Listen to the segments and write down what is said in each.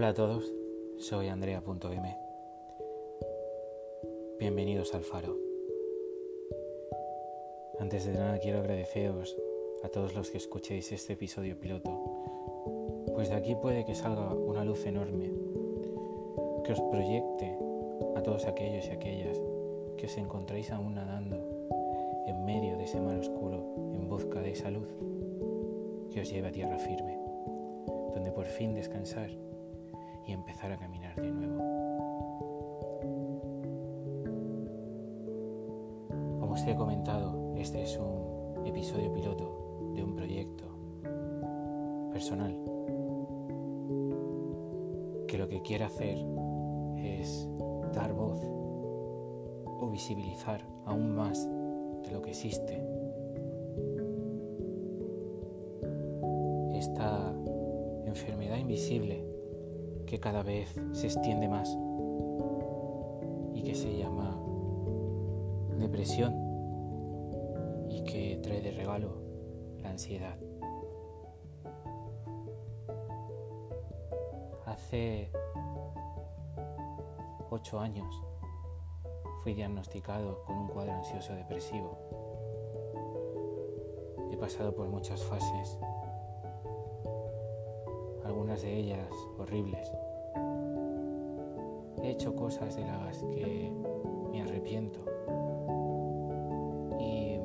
Hola a todos, soy Andrea.m. Bienvenidos al Faro. Antes de nada quiero agradeceros a todos los que escuchéis este episodio piloto, pues de aquí puede que salga una luz enorme que os proyecte a todos aquellos y aquellas que os encontráis aún nadando en medio de ese mar oscuro en busca de esa luz que os lleve a tierra firme, donde por fin descansar empezar a caminar de nuevo. Como os he comentado, este es un episodio piloto de un proyecto personal que lo que quiere hacer es dar voz o visibilizar aún más de lo que existe esta enfermedad invisible que cada vez se extiende más y que se llama depresión y que trae de regalo la ansiedad. Hace ocho años fui diagnosticado con un cuadro ansioso depresivo. He pasado por muchas fases de ellas horribles. He hecho cosas de las que me arrepiento. Y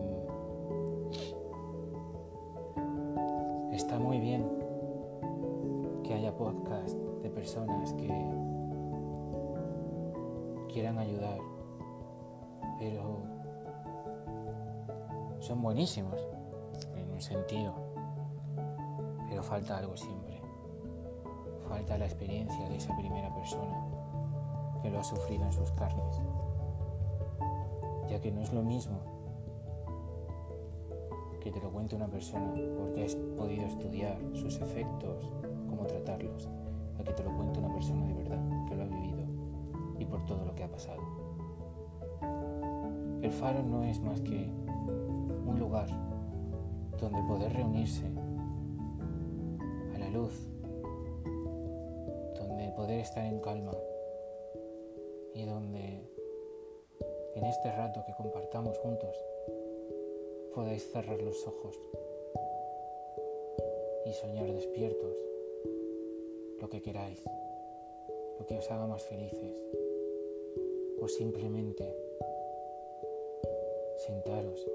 mm, está muy bien que haya podcast de personas que quieran ayudar, pero son buenísimos en un sentido, pero falta algo siempre falta la experiencia de esa primera persona que lo ha sufrido en sus carnes, ya que no es lo mismo que te lo cuente una persona porque has podido estudiar sus efectos, cómo tratarlos, a que te lo cuente una persona de verdad que lo ha vivido y por todo lo que ha pasado. El faro no es más que un lugar donde poder reunirse a la luz estar en calma y donde en este rato que compartamos juntos podáis cerrar los ojos y soñar despiertos lo que queráis, lo que os haga más felices o simplemente sentaros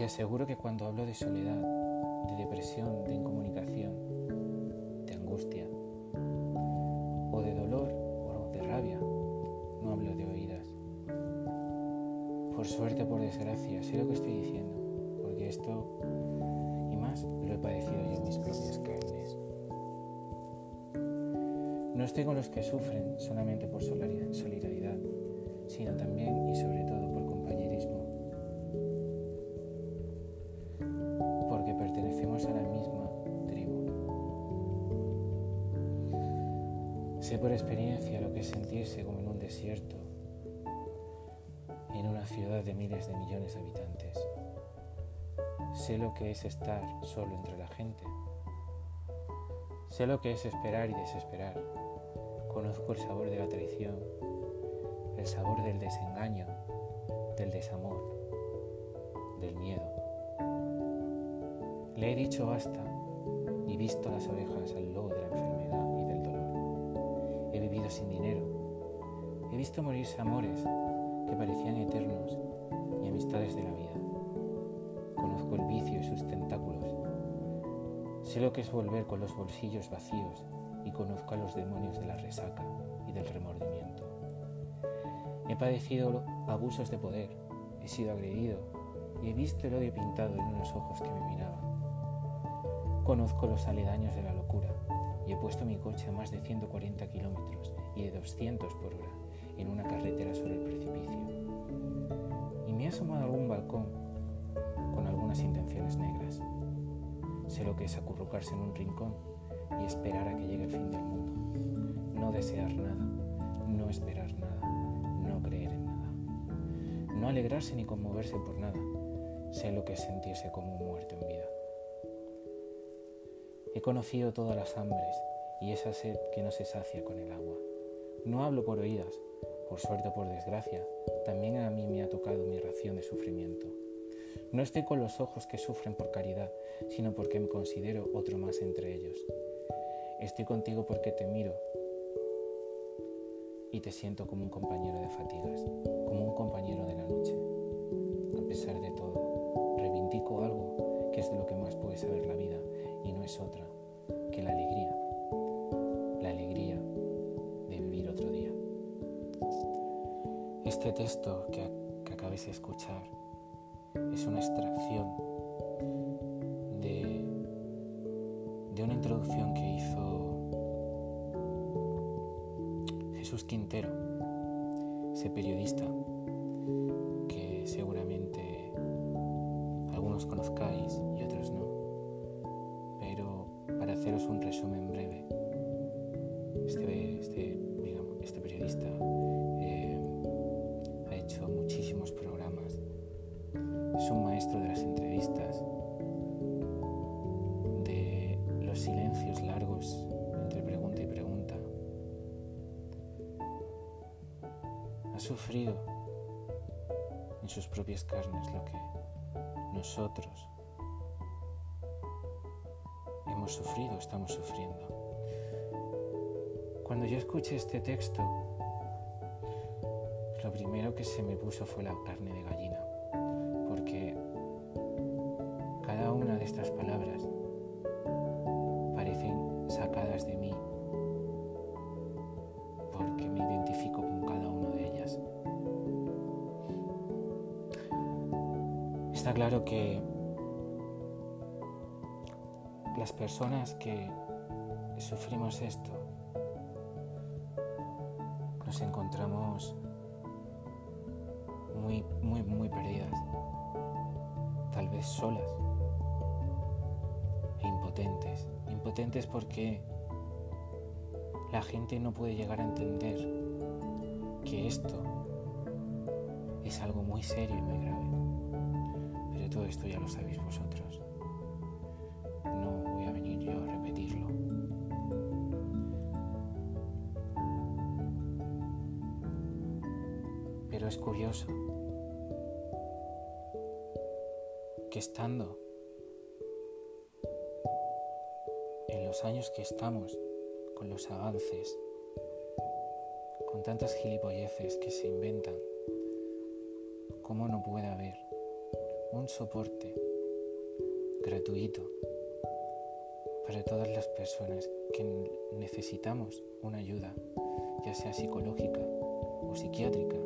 Te aseguro que cuando hablo de soledad, de depresión, de incomunicación, de angustia, o de dolor o de rabia, no hablo de oídas. Por suerte o por desgracia, sé lo que estoy diciendo, porque esto y más lo he padecido yo en mis propias carnes. No estoy con los que sufren solamente por solidaridad, sino también y sobre todo en una ciudad de miles de millones de habitantes. Sé lo que es estar solo entre la gente. Sé lo que es esperar y desesperar Conozco el sabor de la traición, el sabor del desengaño, del desamor, del miedo. Le he dicho basta y visto las orejas al lobo de la enfermedad y del dolor. He vivido sin dinero. He visto morirse amores que parecían eternos y amistades de la vida. Conozco el vicio y sus tentáculos. Sé lo que es volver con los bolsillos vacíos y conozco a los demonios de la resaca y del remordimiento. He padecido abusos de poder, he sido agredido y he visto el odio pintado en unos ojos que me miraban. Conozco los aledaños de la locura y he puesto mi coche a más de 140 kilómetros y de 200 por hora en una carretera sobre el precipicio. Y me he asomado a algún balcón con algunas intenciones negras. Sé lo que es acurrucarse en un rincón y esperar a que llegue el fin del mundo. No desear nada, no esperar nada, no creer en nada. No alegrarse ni conmoverse por nada. Sé lo que es sentirse como un muerto en vida. He conocido todas las hambres y esa sed que no se sacia con el agua. No hablo por oídas, por suerte o por desgracia, también a mí me ha tocado mi ración de sufrimiento. No estoy con los ojos que sufren por caridad, sino porque me considero otro más entre ellos. Estoy contigo porque te miro y te siento como un compañero de fatigas, como un compañero de la noche. A pesar de todo, reivindico algo que es de lo que más puede saber la vida y no es otra Este texto que, que acabéis de escuchar es una extracción de, de una introducción que hizo Jesús Quintero, ese periodista que seguramente algunos conozcáis y otros no, pero para haceros un resumen breve, sufrido en sus propias carnes lo que nosotros hemos sufrido, estamos sufriendo. Cuando yo escuché este texto, lo primero que se me puso fue la carne de gallina personas que sufrimos esto nos encontramos muy, muy, muy perdidas tal vez solas e impotentes. Impotentes porque la gente no puede llegar a entender que esto es algo muy serio y muy grave. Pero todo esto ya lo sabéis vosotros. Es curioso que estando en los años que estamos, con los avances, con tantas gilipolleces que se inventan, ¿cómo no puede haber un soporte gratuito para todas las personas que necesitamos una ayuda, ya sea psicológica o psiquiátrica,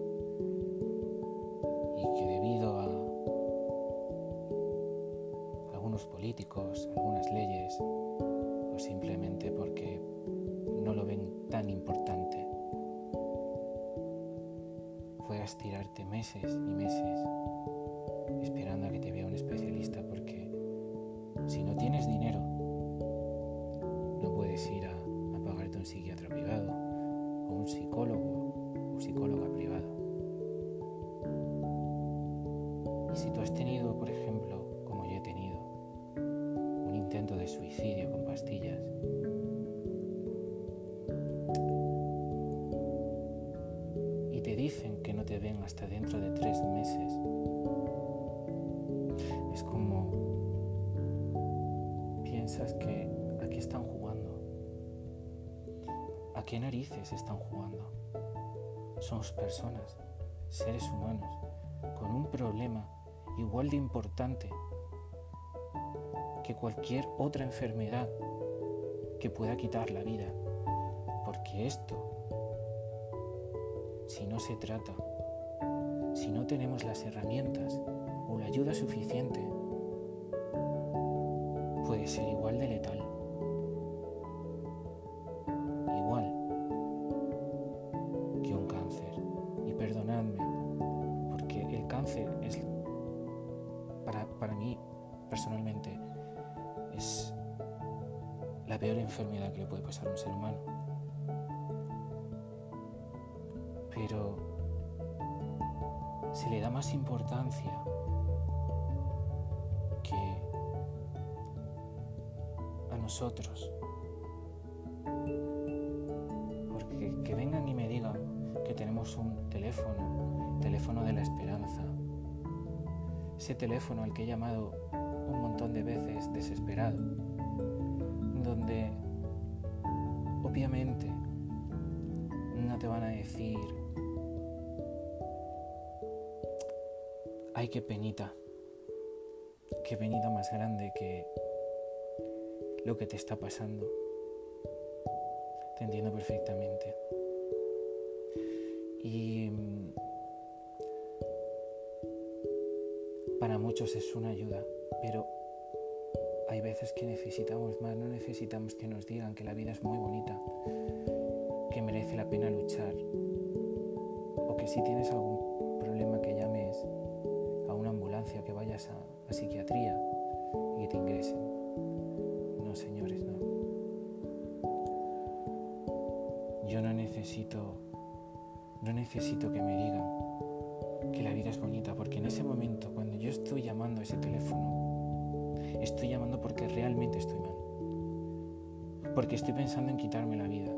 esperando a que te vea un especialista porque si no tienes dinero no puedes ir a, a pagarte un psiquiatra privado o un psicólogo o psicóloga privada. Y si tú has tenido, por ejemplo, de suicidio con pastillas. Te ven hasta dentro de tres meses. Es como piensas que aquí están jugando. ¿A qué narices están jugando? Somos personas, seres humanos, con un problema igual de importante que cualquier otra enfermedad que pueda quitar la vida. Porque esto, si no se trata, si no tenemos las herramientas o la ayuda suficiente, puede ser igual de letal. Igual que un cáncer. Y perdonadme, porque el cáncer es, para, para mí personalmente, es la peor enfermedad que le puede pasar a un ser humano. Que a nosotros. Porque que vengan y me digan que tenemos un teléfono, teléfono de la esperanza, ese teléfono al que he llamado un montón de veces desesperado, donde obviamente no te van a decir, ay, qué penita, qué penita más grande que lo que te está pasando. Te entiendo perfectamente. Y para muchos es una ayuda, pero hay veces que necesitamos más, no necesitamos que nos digan que la vida es muy bonita, que merece la pena luchar, o que si tienes algún problema que llames que vayas a, psiquiatría y que te ingresen. No, señores, no. Yo no necesito, no necesito que me digan que la vida es bonita, porque en ese momento, cuando yo estoy llamando a ese teléfono, estoy llamando porque realmente estoy mal. Porque estoy pensando en quitarme la vida.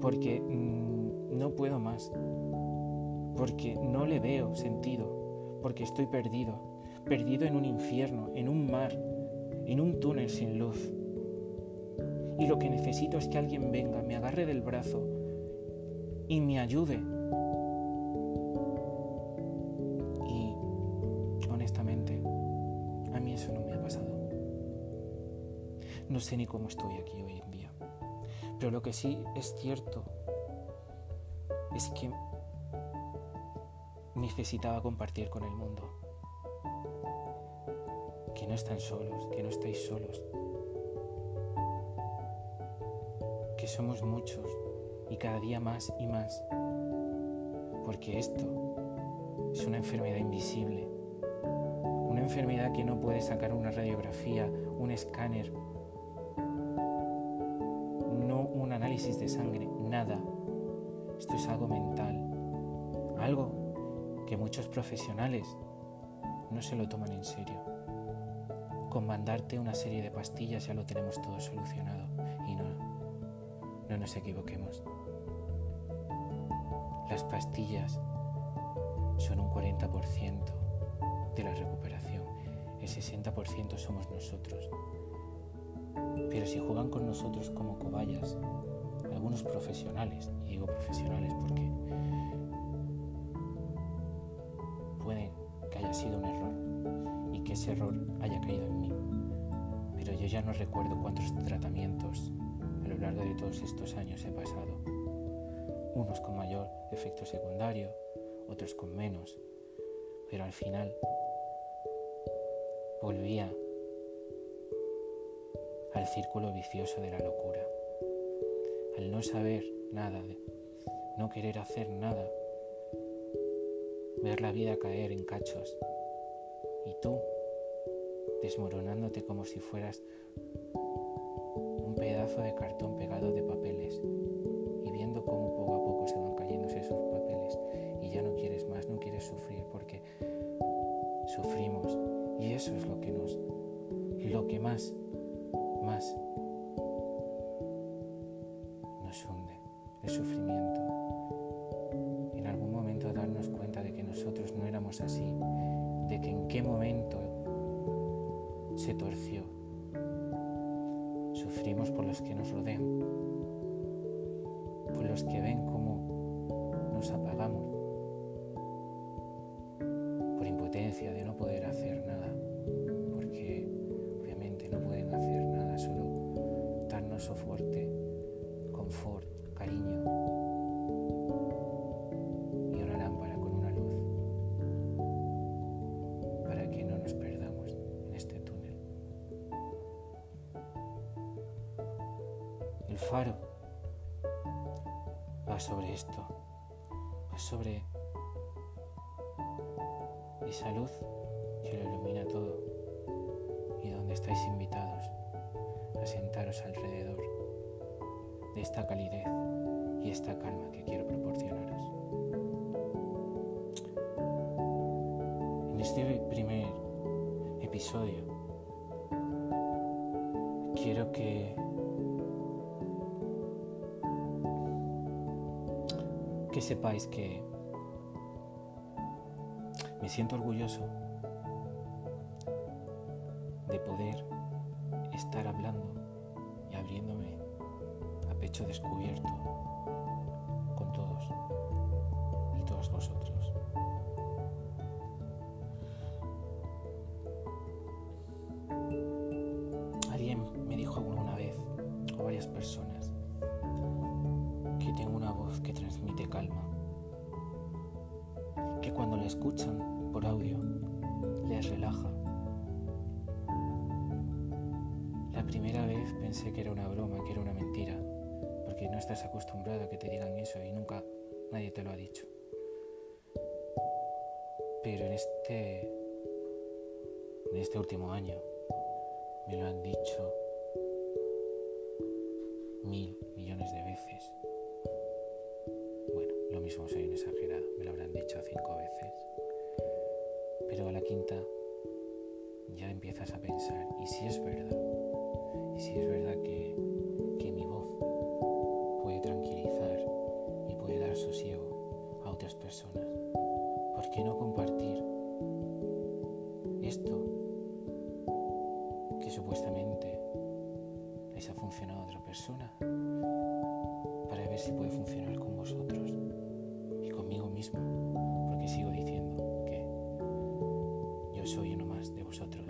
Porque mm, no puedo más. Porque no le veo sentido. Porque estoy perdido. Perdido en un infierno, en un mar, en un túnel sin luz. Y lo que necesito es que alguien venga, me agarre del brazo y me ayude No sé ni cómo estoy aquí hoy en día. Pero lo que sí es cierto es que necesitaba compartir con el mundo. Que no están solos, que no estáis solos. Que somos muchos y cada día más y más. Porque esto es una enfermedad invisible. Una enfermedad que no puede sacar una radiografía, un escáner de sangre, nada. Esto es algo mental, algo que muchos profesionales no se lo toman en serio. Con mandarte una serie de pastillas ya lo tenemos todo solucionado y no, no nos equivoquemos. Las pastillas son un 40% de la recuperación, el 60% somos nosotros. Pero si juegan con nosotros como cobayas, algunos profesionales, y digo profesionales porque haya sido un error y que ese error haya caído en mí. Pero yo ya no recuerdo cuántos tratamientos a lo largo de todos estos años he pasado. Unos con mayor efecto secundario, otros con menos. Pero al final volvía al círculo vicioso de la locura el no saber nada, no querer hacer nada, ver la vida caer en cachos. Y tú desmoronándote como si fueras un pedazo de cartón pegado de papeles de que en qué momento se torció. Sufrimos por los que nos rodean, por los que ven faro va sobre esto, va sobre esa luz que lo ilumina todo y donde estáis invitados a sentaros alrededor de esta calidez y esta calma que quiero proporcionaros. En este primer episodio quiero que que sepáis que me siento orgulloso de poder estar hablando y abriéndome a pecho descubierto con todos y todas vosotros. Escuchan por audio les relaja La primera vez pensé que era una broma, que era una mentira, porque no estás acostumbrado a que te digan eso y nunca nadie te lo ha dicho. Pero en este, en este último año me lo han dicho mil millones de veces. Bueno, lo mismo soy un exagerado, me lo habrán dicho cinco veces. Quinta ya empiezas a pensar, ¿y si es verdad? Y si es verdad que, que mi voz puede tranquilizar y puede dar sosiego a otras personas, ¿por qué no compartir esto que supuestamente les ha funcionado a otra persona para ver si puede funcionar con vosotros y conmigo mismo? Yo soy uno más de vosotros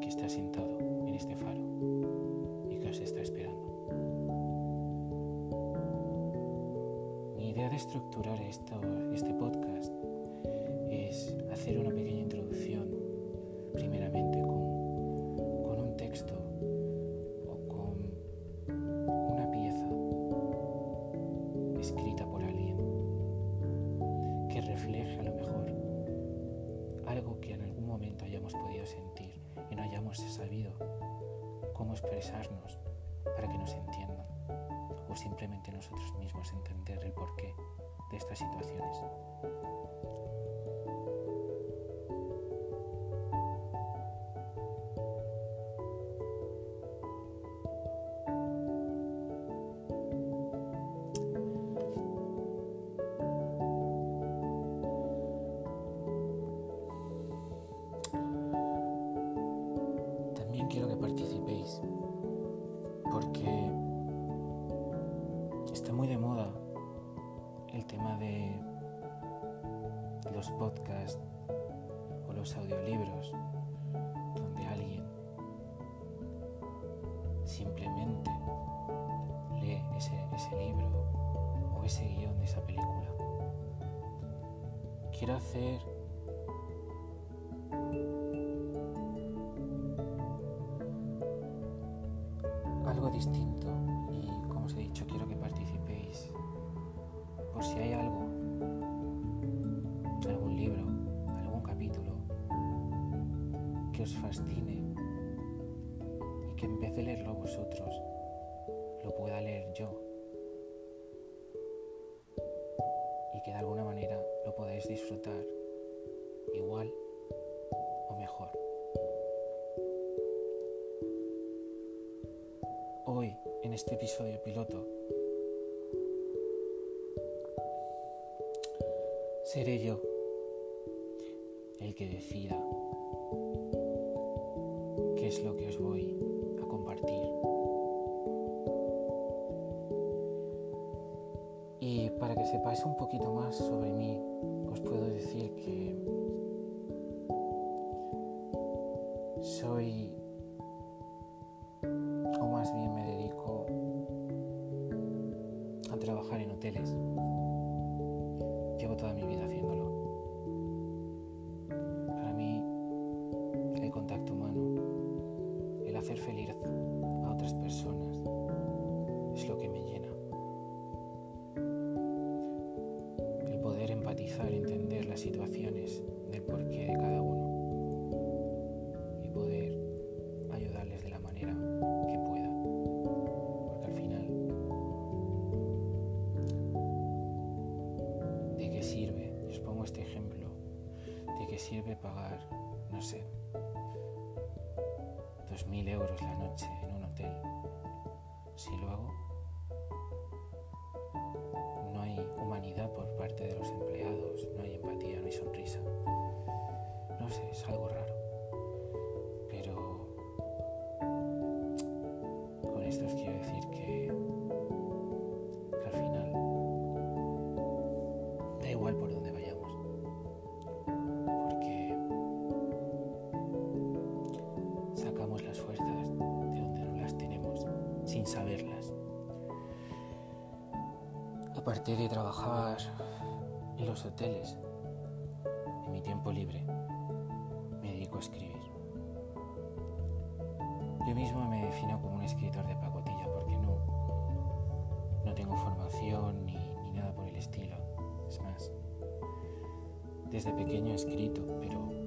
que está sentado en este faro y que os está esperando. Mi idea de estructurar esto, este podcast cómo expresarnos para que nos entiendan o simplemente nosotros mismos entender el porqué de estas situaciones. Por si hay algo, algún libro, algún capítulo que os fascine y que en vez leerlo vosotros lo pueda leer yo y que de alguna manera lo podáis disfrutar igual o mejor. Hoy, en este episodio piloto, seré yo el que decida qué es lo que os voy a compartir. Y para que sepáis un poquito más sobre mí, os puedo decir que soy pagar, no sé, dos mil euros la noche en un hotel, si luego no Aparte de trabajar en los hoteles, en mi tiempo libre, me dedico a escribir. Yo mismo me defino como un escritor de pacotilla porque no, no tengo formación ni, ni nada por el estilo. Es más, desde pequeño he escrito, pero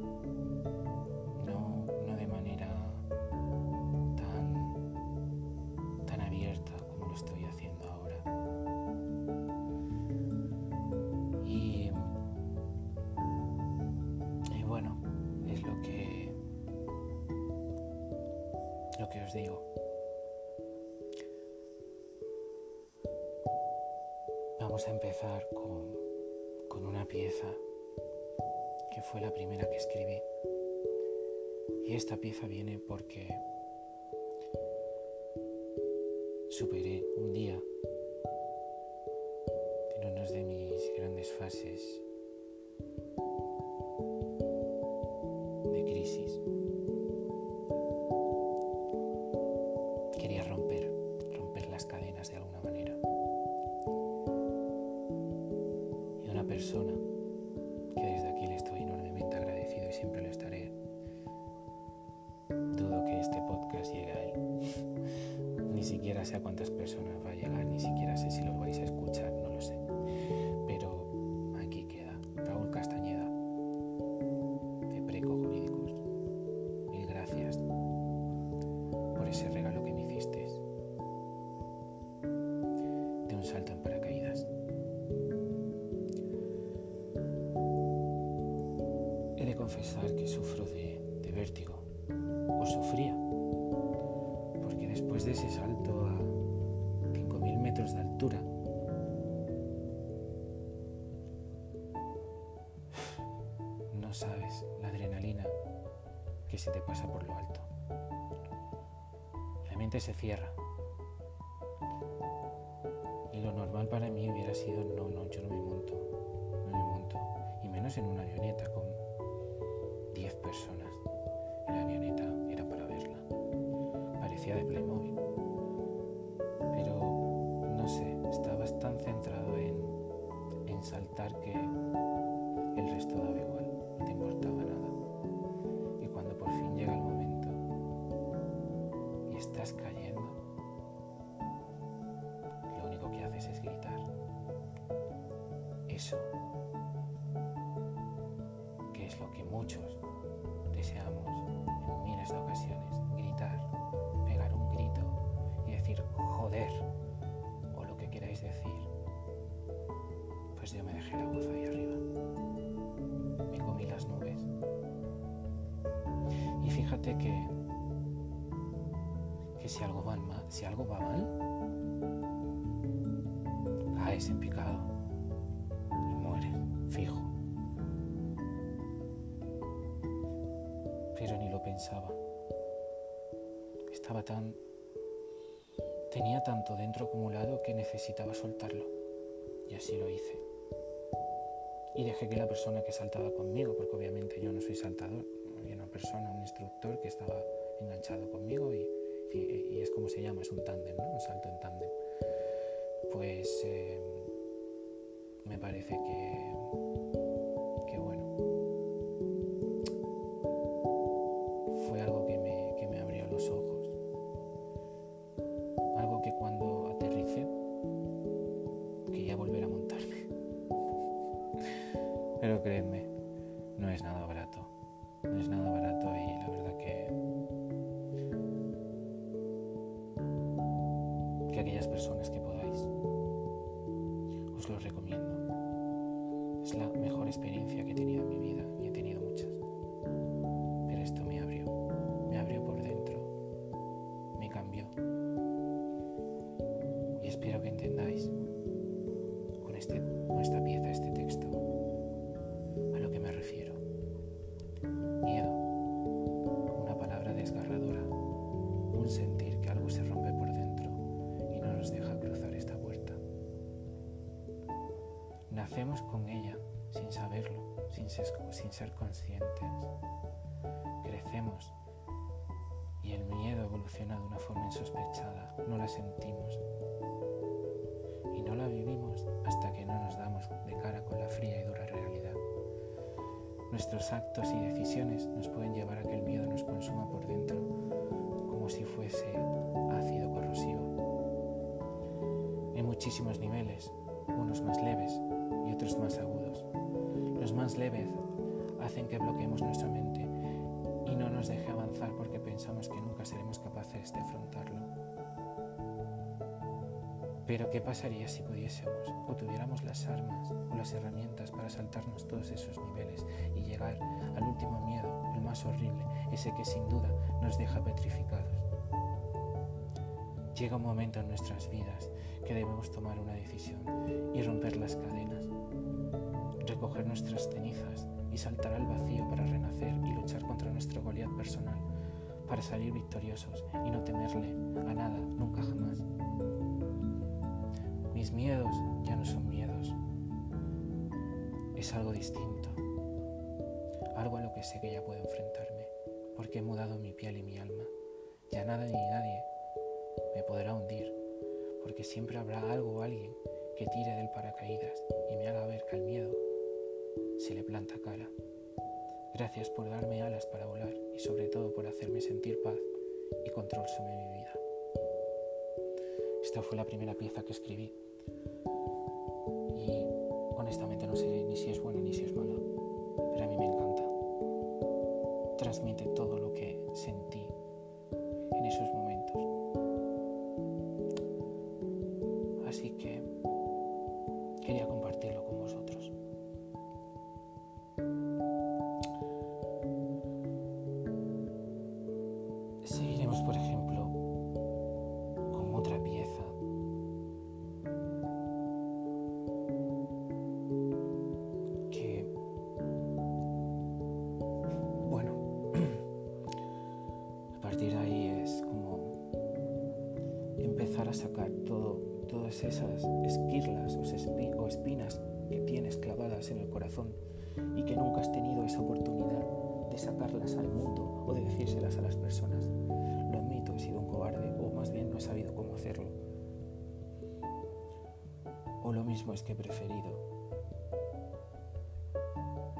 con, con una pieza que fue la primera que escribí. Y esta pieza viene porque superé un día en una de mis grandes fases de crisis. Se te pasa por lo alto. La mente se cierra. Y lo normal para mí hubiera sido, no, no, yo no me monto, no me monto. Y menos en una avioneta con 10 personas. La avioneta era para verla. Parecía de Playmobil. Que, si, algo va mal, si algo va mal, caes en picado y mueres, fijo. Pero ni lo pensaba. Estaba tan... Tenía tanto dentro acumulado que necesitaba soltarlo. Y así lo hice. Y dejé que la persona que saltaba conmigo, porque obviamente yo no soy saltador, había una persona, instructor que estaba enganchado conmigo y, es como se llama, es un tándem, ¿no? Un salto en tándem. Pues eh, me parece que sin ser conscientes. Crecemos y el miedo evoluciona de una forma insospechada, no la sentimos y no la vivimos hasta que no nos damos de cara con la fría y dura realidad. Nuestros actos y decisiones nos pueden llevar a que el miedo nos consuma por dentro como si fuese ácido corrosivo. En muchísimos niveles, unos más leves y otros más agudos. Los más leves hacen que bloqueemos nuestra mente y no nos deje avanzar porque pensamos que nunca seremos capaces de afrontarlo. Pero ¿qué pasaría si pudiésemos o tuviéramos las armas o las herramientas para saltarnos todos esos niveles y llegar al último miedo, el más horrible, ese que sin duda nos deja petrificados? Llega un momento en nuestras vidas que debemos tomar una decisión y romper las cadenas, recoger nuestras cenizas y saltar al vacío para renacer y luchar contra nuestro Goliat personal, para salir victoriosos y no temerle a nada, nunca jamás. Mis miedos ya no son miedos, es algo distinto, algo a lo que sé que ya puedo enfrentarme, porque he mudado mi piel y mi alma. Ya nada ni nadie me podrá hundir, porque siempre habrá algo o alguien que tire del paracaídas y me haga ver que al miedo se le planta cara. Gracias por darme alas para volar y sobre todo por hacerme sentir paz y control sobre mi vida. Esta fue la primera pieza que escribí y honestamente no sé ni si es buena ni si esas esquirlas o espinas que tienes clavadas en el corazón y que nunca has tenido esa oportunidad de sacarlas al mundo o de decírselas a las personas. Lo admito, he sido un cobarde o más bien no he sabido cómo hacerlo. O lo mismo es que he preferido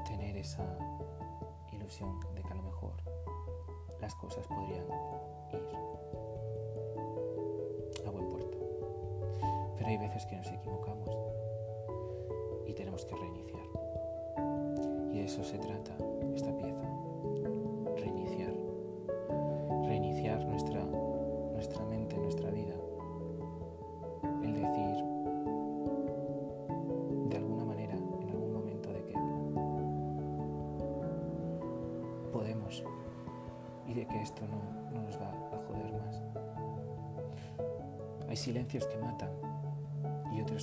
tener esa ilusión de que a lo mejor las cosas podrían hay veces que nos equivocamos y tenemos que reiniciar. Y de eso se trata esta pieza. Reiniciar. Reiniciar nuestra, nuestra mente, nuestra vida. El decir, de alguna manera, en algún momento, de que podemos y de que esto no, no nos va a joder más. Hay silencios que matan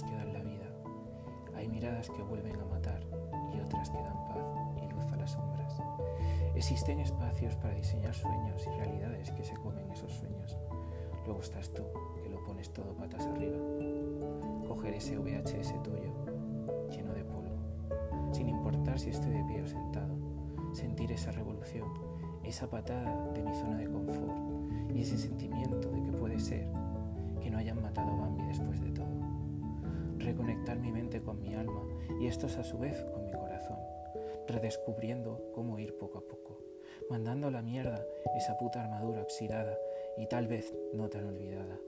dan la vida. Hay miradas que vuelven a matar y otras que dan paz y luz a las sombras. Existen espacios para diseñar sueños y realidades que se comen esos sueños. Luego estás tú, que lo pones todo patas arriba. Coger ese VHS tuyo, lleno de polvo, sin importar si estoy de pie o sentado. Sentir esa revolución, esa patada de mi zona de confort y ese sentimiento de que puede ser que no hayan matado a Bambi después de todo. Reconectar mi mente con mi alma y estos a su vez con mi corazón, redescubriendo cómo ir poco a poco, mandando a la mierda esa puta armadura oxidada y tal vez no tan olvidada.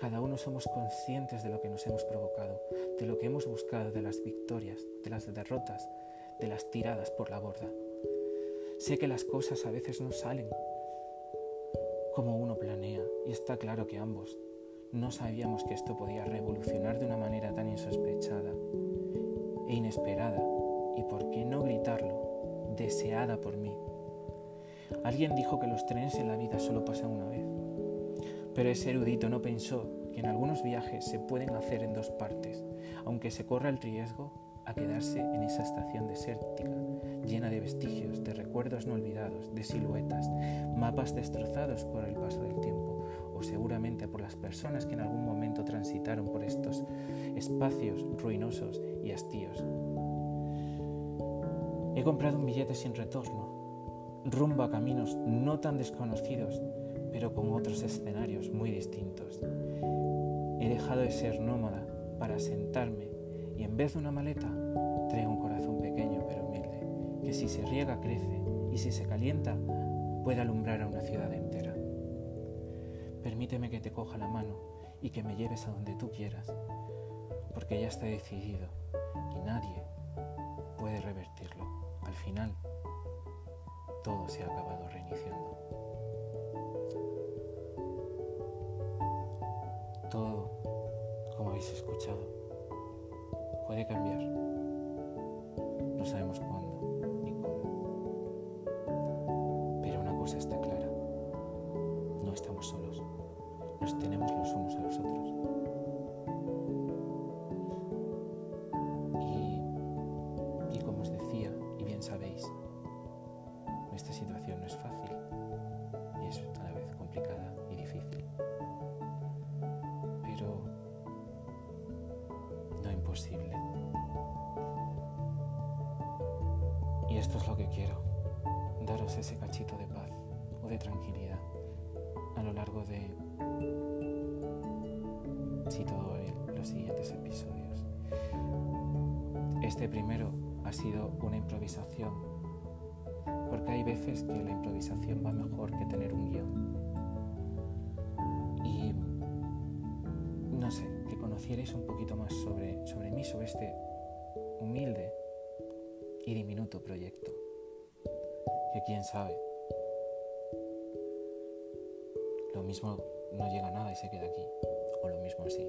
Cada uno somos conscientes de lo que nos hemos provocado, de lo que hemos buscado, de las victorias, de las derrotas, de las tiradas por la borda. Sé que las cosas a veces no salen como uno planea y está claro que ambos no sabíamos que esto podía revolucionar de una manera tan insospechada e inesperada y por qué no gritarlo, deseada por mí. Alguien dijo que los trenes en la vida solo pasan una vez, pero ese erudito no pensó que en algunos viajes se pueden hacer en dos partes, aunque se corra el riesgo a quedarse en esa estación desértica, llena de vestigios, de recuerdos no olvidados, de siluetas, mapas destrozados por el paso del tiempo, o seguramente por las personas que en algún momento transitaron por estos espacios ruinosos y hastíos. He comprado un billete sin retorno, rumbo a caminos no tan desconocidos, pero con otros escenarios muy distintos. He dejado de ser nómada para sentarme y en vez de una maleta traigo un corazón pequeño pero humilde, que si se riega crece y si se calienta puede alumbrar a una ciudad entera. Permíteme que te coja la mano y que me lleves a donde tú quieras, porque ya está decidido y nadie puede revertirlo. Al final, todo se ha acabado reiniciando. Todo, como habéis escuchado, puede cambiar. No sabemos Y esto es lo que quiero, daros ese cachito de paz o de tranquilidad a lo largo de sí, todos los siguientes episodios. Este primero ha sido una improvisación, porque hay veces que la improvisación va mejor que tener un guion. Conocierais un poquito más sobre, sobre mí, sobre este humilde y diminuto proyecto, que quién sabe, lo mismo no llega a nada y se queda aquí, o lo mismo así.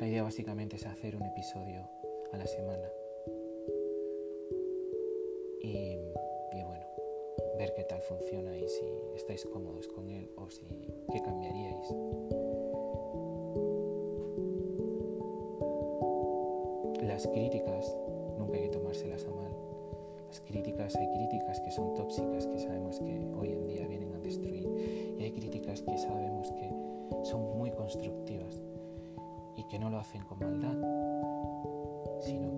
La idea básicamente es hacer un episodio a la semana y, y bueno, ver qué tal funciona y si estáis cómodos con él o si qué cambiaríais. Las críticas nunca hay que tomárselas a mal. Las críticas, hay críticas que son tóxicas, que sabemos que hoy en día vienen a destruir. Y hay críticas que sabemos que son muy constructivas y que no lo hacen con maldad, sino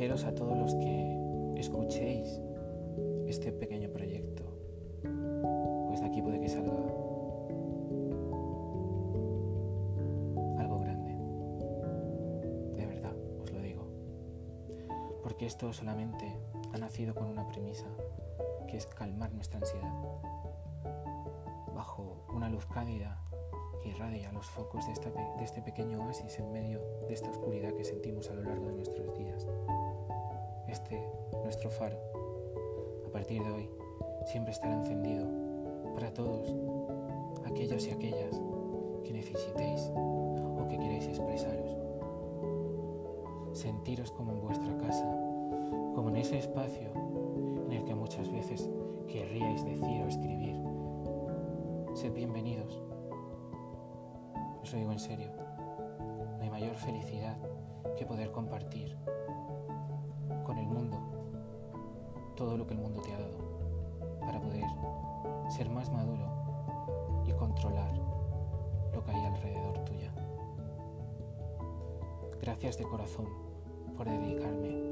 agradeceros a todos los que escuchéis este pequeño proyecto, pues de aquí puede que salga algo grande. De verdad, os lo digo. Porque esto solamente ha nacido con una premisa, que es calmar nuestra ansiedad. Bajo una luz cálida irradia los focos de este pequeño oasis en medio de esta oscuridad que sentimos a lo largo de nuestros días. Este, nuestro faro, a partir de hoy, siempre estará encendido para todos aquellos y aquellas que necesitéis o que queréis expresaros. Sentiros como en vuestra casa, como en ese espacio en el que muchas veces querríais decir o escribir. Sed bienvenidos os lo digo en serio, no hay mayor felicidad que poder compartir lo que el mundo te ha dado para poder ser más maduro y controlar lo que hay alrededor tuya. Gracias de corazón por dedicarme